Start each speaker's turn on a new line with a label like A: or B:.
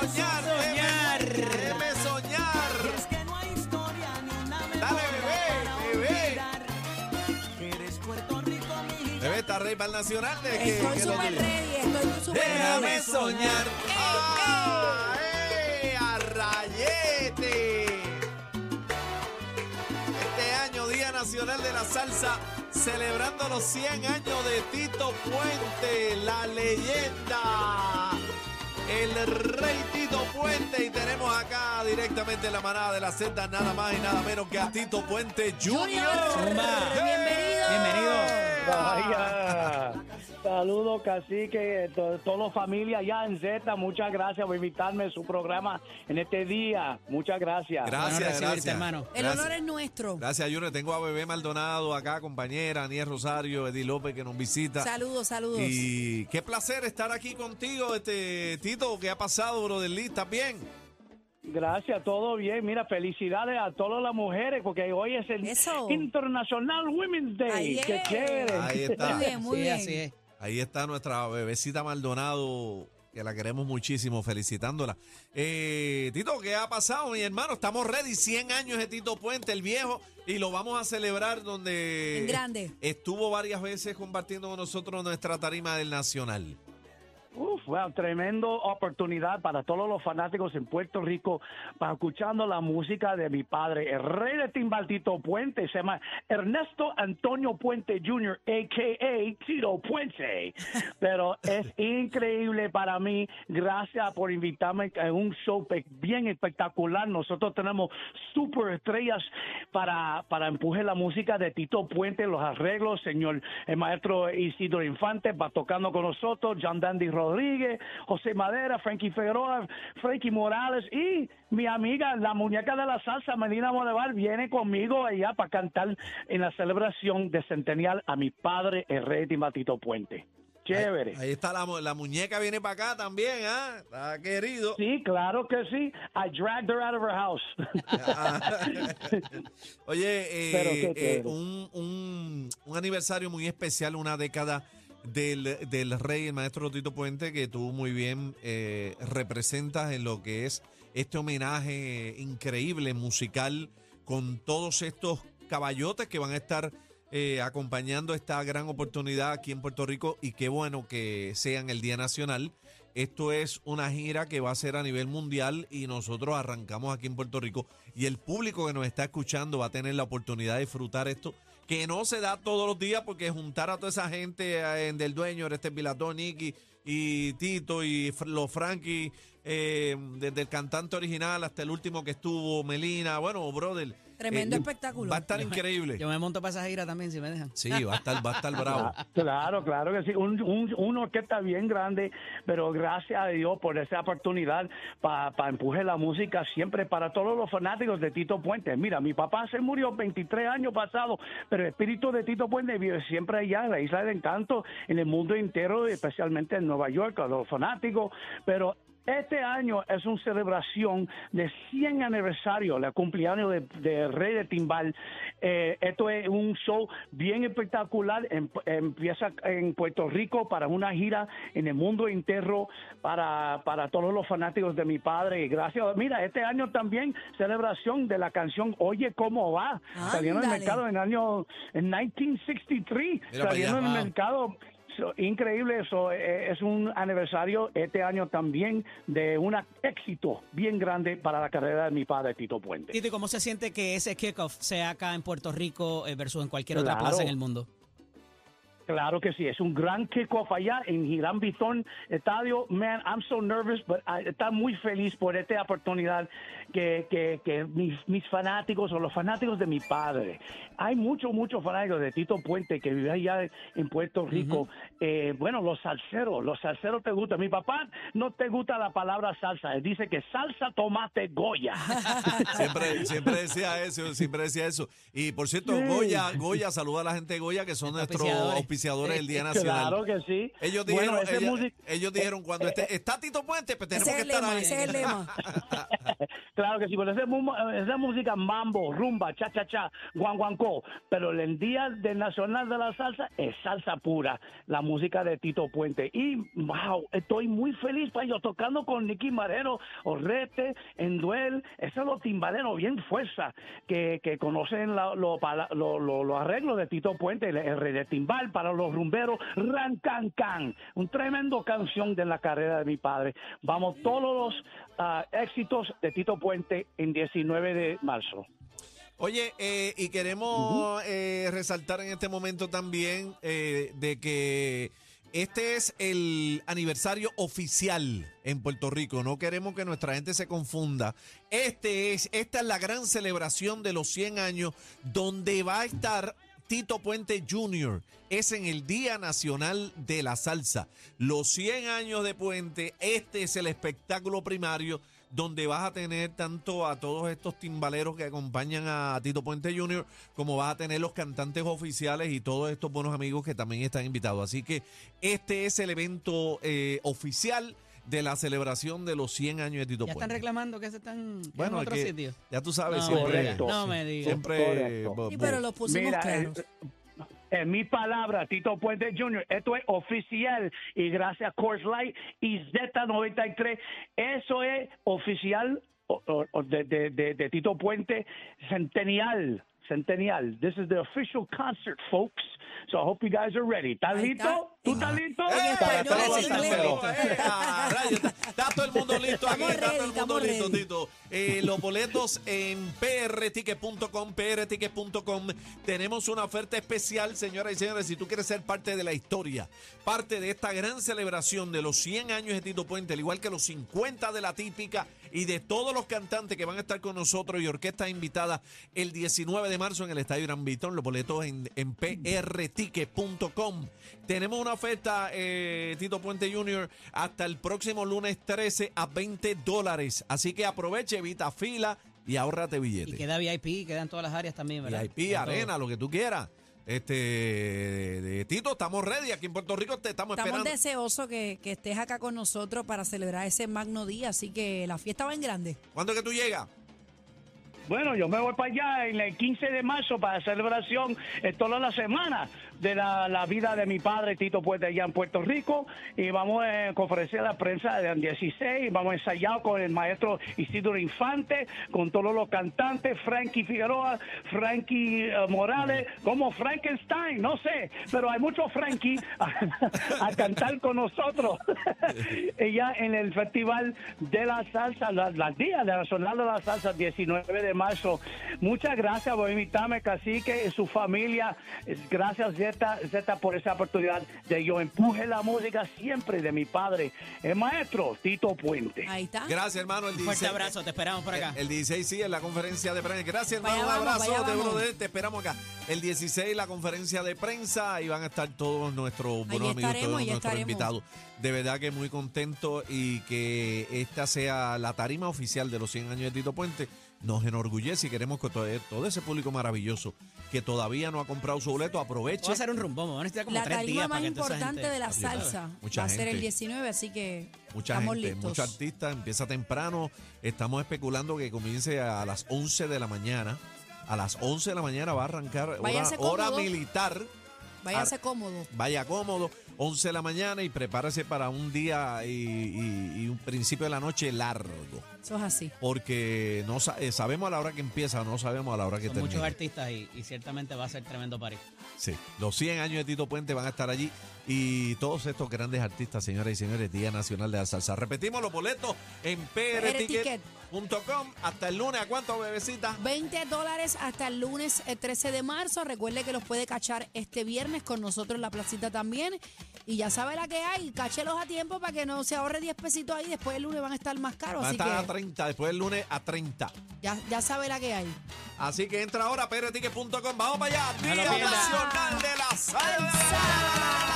A: soñar,
B: Soñar.
A: déjeme, soñar.
C: Es que no hay historia ni una
A: Dale, bebé, bebé.
C: Eres Puerto Rico, mi hija.
A: Bebé, está rey para el nacional. De que,
B: Estoy
A: que lo
B: súper
A: diga.
B: ready, estoy súper
A: Déjame soñar. ¡Ah! ¡Eh! ¡A rayete! Este año, Día Nacional de la Salsa, celebrando los 100 años de Tito Puente, la leyenda. El rey Tito Puente y tenemos acá directamente en la manada de la senda nada más y nada menos que a Tito Puente Jr.
B: Zumba. Bienvenido.
D: Bienvenido.
E: Vaya. Saludos, cacique, to- toda familia allá en Z. Muchas gracias por invitarme a su programa en este día. Muchas gracias.
A: Gracias, gracias.
D: hermano.
B: El
A: Gracias.
B: honor es nuestro.
A: Gracias, Junior. Tengo a Bebé Maldonado acá, compañera, Aniel Rosario, Eddie López que nos visita.
B: Saludos, saludos.
A: Y qué placer estar aquí contigo, este Tito. ¿Qué ha pasado, brother Lee? ¿Estás bien?
E: Gracias, todo bien. Mira, felicidades a todas las mujeres porque hoy es el
B: Eso.
E: International Women's Day.
B: Ahí
E: ¡Qué
B: es.
E: chévere!
A: Ahí está.
B: Muy bien, muy
D: sí,
B: bien.
D: así es.
A: Ahí está nuestra bebecita Maldonado, que la queremos muchísimo, felicitándola. Eh, Tito, ¿qué ha pasado, mi hermano? Estamos ready, 100 años de Tito Puente, el viejo, y lo vamos a celebrar donde
B: En grande.
A: estuvo varias veces compartiendo con nosotros nuestra tarima del Nacional.
E: Wow, tremendo oportunidad para todos los fanáticos en Puerto Rico para escuchando la música de mi padre, el rey de timbal Tito Puente, se llama Ernesto Antonio Puente Jr., a.k.a. Tito Puente. Pero es increíble para mí, gracias por invitarme a un show bien espectacular. Nosotros tenemos super estrellas para, para empujar la música de Tito Puente, los arreglos, señor el maestro Isidro Infante va tocando con nosotros, John Dandy Rodríguez, José Madera, Frankie Figueroa, Frankie Morales y mi amiga, la muñeca de la salsa, Melina Modevar, viene conmigo allá para cantar en la celebración de centenial a mi padre, el rey de Tito Puente. Chévere.
A: Ahí, ahí está la, la muñeca, viene para acá también, ¿ah? Está querido.
E: Sí, claro que sí. I dragged her out of her house.
A: Oye, eh, eh, un, un- un aniversario muy especial, una década del, del rey, el maestro Tito Puente, que tú muy bien eh, representas en lo que es este homenaje increíble musical con todos estos caballotes que van a estar eh, acompañando esta gran oportunidad aquí en Puerto Rico y qué bueno que sean el Día Nacional. Esto es una gira que va a ser a nivel mundial y nosotros arrancamos aquí en Puerto Rico y el público que nos está escuchando va a tener la oportunidad de disfrutar esto que no se da todos los días porque juntar a toda esa gente eh, del dueño, este Pilatón, Nicky y Tito y los Frankie, eh, desde el cantante original hasta el último que estuvo, Melina, bueno, brother.
B: Tremendo
A: eh,
B: espectáculo.
A: Va a estar increíble.
D: Yo me monto para esa gira también, si me dejan.
A: Sí, va a estar, va a estar bravo.
E: Claro, claro que sí. Un, un, una orquesta bien grande, pero gracias a Dios por esa oportunidad para empujar la música siempre para todos los fanáticos de Tito Puente. Mira, mi papá se murió 23 años pasado, pero el espíritu de Tito Puente vive siempre allá en la Isla del Encanto, en el mundo entero, especialmente en Nueva York, a los fanáticos. Pero este año es una celebración de 100 aniversario, el cumpleaños de, de Rey de Timbal. Eh, esto es un show bien espectacular. Em- empieza en Puerto Rico para una gira en el mundo entero para, para todos los fanáticos de mi padre. Y gracias. Mira, este año también celebración de la canción Oye cómo va. Saliendo en el
B: Ándale.
E: mercado en el año en 1963.
A: Mira
E: saliendo en el mercado. Increíble eso, eh, es un aniversario este año también de un éxito bien grande para la carrera de mi padre Tito Puente.
D: Tito, ¿y cómo se siente que ese kickoff sea acá en Puerto Rico eh, versus en cualquier otra
E: Claro.
D: plaza en el mundo?
E: Claro que sí, es un gran kickoff allá en Girán Bitón Estadio. Man, I'm so nervous, but I, está muy feliz por esta oportunidad que, que, que mis, mis fanáticos o los fanáticos de mi padre. Hay muchos, muchos fanáticos de Tito Puente que vive allá en Puerto Rico. Eh, bueno, los salseros, los salseros te gustan. Mi papá no te gusta la palabra salsa, él dice que salsa, tomate, Goya.
A: Siempre, siempre decía eso, siempre decía eso. Y por cierto, Goya, Goya, saluda a la gente de Goya que son nuestros
D: Auspiciadores.
A: Auspiciadores del Día Nacional.
E: Claro que sí.
A: Ellos dijeron, ella- ellos dijeron cuando esté, está Tito Puente, pues tenemos que
B: es el
A: estar
B: lema,
A: ahí.
B: ese es el lema.
E: Claro que sí, pero esa, es mu- esa música mambo, rumba, cha cha cha, guan guancó, pero el día del Nacional de la Salsa es salsa pura, la música de Tito Puente. Y wow, estoy muy feliz para yo tocando con Nicky Marero, Orrete, Enduel, esos los timbaleros bien fuerza, que, que conocen la- lo- pala- lo- lo- los arreglos de Tito Puente, el, el rey de timbal para los rumberos, Ran Can Can, un tremendo canción de la carrera de mi padre. Vamos todos los ah, éxitos de Tito Puente en 19 de marzo.
A: Oye, eh, y queremos eh, resaltar en este momento también eh, de que este es el aniversario oficial en Puerto Rico. No queremos que nuestra gente se confunda. Este es, esta es la gran celebración de los 100 años donde va a estar Tito Puente Jr. Es en el Día Nacional de la Salsa. Los 100 años de Puente, este es el espectáculo primario donde vas a tener tanto a todos estos timbaleros que acompañan a Tito Puente Jr., como vas a tener los cantantes oficiales y todos estos buenos amigos que también están invitados. Así que este es el evento eh, oficial de la celebración de los 100 años de Tito
D: Ya están
A: Puente.
D: reclamando que se están
A: Bueno,
D: en
A: es
D: otro
A: que
D: sitio.
A: ya tú sabes,
D: No,
A: siempre,
E: Correcto.
D: No me digas.
A: siempre
E: Correcto.
B: Sí, pero lo pusimos
E: Mira,
B: claros.
E: eh, en mi palabra, Tito Puente Jr., esto es oficial y gracias a Coors Light y Z93, eso es oficial o- o- o de, de- de- de Tito Puente Centennial. Centennial. This is the official concert, folks. So I hope you guys are ready. ¿Estás listo? ¿Tú estás listo?
A: ¡Eh!
B: español,
E: Para
B: en
E: todos los
B: inglés.
E: salseros.
A: Ah, Está todo el mundo listo aquí, está todo el mundo listo. Tito. Eh, los boletos en prticket.com, prticket.com. Tenemos una oferta especial, señoras y señores, si tú quieres ser parte de la historia, parte de esta gran celebración de los 100 años de Tito Puente, al igual que los 50 de la típica y de todos los cantantes que van a estar con nosotros y orquestas invitadas el 19 de marzo en el Estadio Gran Vitón, los boletos en, en prticket.com. Tenemos una oferta, eh, Tito Puente Jr., hasta el próximo lunes 13 a 20 dólares. Así que aproveche, evita fila y ahórrate
D: Y
A: billetes.
D: queda VIP, quedan todas las áreas también, ¿verdad?
A: VIP,
D: Queda
A: arena, lo que tú quieras. Este, de, Tito, estamos ready. Aquí en Puerto Rico te estamos,
B: Estamos
A: esperando.
B: deseosos que, que estés acá con nosotros para celebrar ese magno día, así que la fiesta va en grande.
A: ¿Cuándo es que tú llegas?
E: Bueno, yo me voy para allá en el 15 de marzo para celebración eh, toda la semana de la, la vida de mi padre Tito Puente allá en Puerto Rico y vamos a conferencia a la prensa del 16, vamos a ensayar con el maestro Isidro Infante, con todos los cantantes, Frankie Figueroa, Frankie eh, Morales, como Frankenstein, no sé, pero hay muchos Frankie a, cantar con nosotros ella en el Festival de la Salsa, la- las días de la Nacional de la Salsa, 19 de marzo. Muchas gracias por invitarme, Cacique, su familia. Gracias, Zeta, por esa oportunidad de yo empuje la música siempre de mi padre, el maestro Tito Puente.
B: Ahí está.
A: Gracias, hermano. El
D: Un fuerte
A: 16,
D: abrazo, te esperamos por acá.
A: El, el 16 sí, en la conferencia de prensa. Gracias, hermano.
B: Vaya
A: un abrazo
B: vaya
A: de
B: vamos.
A: brother. Te esperamos acá. El 16, la conferencia de prensa. Ahí van a estar todos nuestros buenos amigos, todos nuestros
B: estaremos.
A: invitados. De verdad que muy contento y que esta sea la tarima oficial de los 100 años de Tito Puente. Nos enorgullece y queremos que todo, todo ese público maravilloso que todavía no ha comprado su boleto aproveche.
D: Vamos a hacer un rumbo, vamos a necesitar como
B: La
D: tres
B: tarima
D: días
B: más
D: para que
B: importante
D: gente-
B: de la salsa
A: Mucha
B: va a ser el 19, así que
A: Mucha
B: estamos
A: gente,
B: listos.
A: muchos artistas, empieza temprano. Estamos especulando que comience a las 11 de la mañana. A las 11 de la mañana va a arrancar hora,
B: Váyase
A: hora militar.
B: Váyase cómodo.
A: Vaya cómodo, 11 de la mañana y prepárese para un día y, y- y un principio de la noche largo.
B: Eso es así.
A: Porque no sa- eh, sabemos a la hora que empieza, no sabemos a la hora que
D: Son
A: termina.
D: muchos artistas y, y ciertamente va a ser tremendo party.
A: Sí, los 100 años de Tito Puente van a estar allí y todos estos grandes artistas, señoras y señores, Día Nacional de la Salsa. Repetimos los boletos en prticket.com hasta el lunes. ¿A cuánto, bebecita?
B: 20 dólares hasta el lunes eh, 13 de marzo. Recuerde que los puede cachar este viernes con nosotros en la placita también. Y ya sabe la que hay. Cáchelos a tiempo para que no se ahorre 10 pesitos ahí. Después el lunes van a estar más caros.
A: Van a
B: Así
A: estar a
B: que
A: 30, después el lunes a 30.
B: ya, ya sabe la que hay.
A: Así que entra ahora a prticket.com. Vamos para allá. Día. Nacional de la Salsa.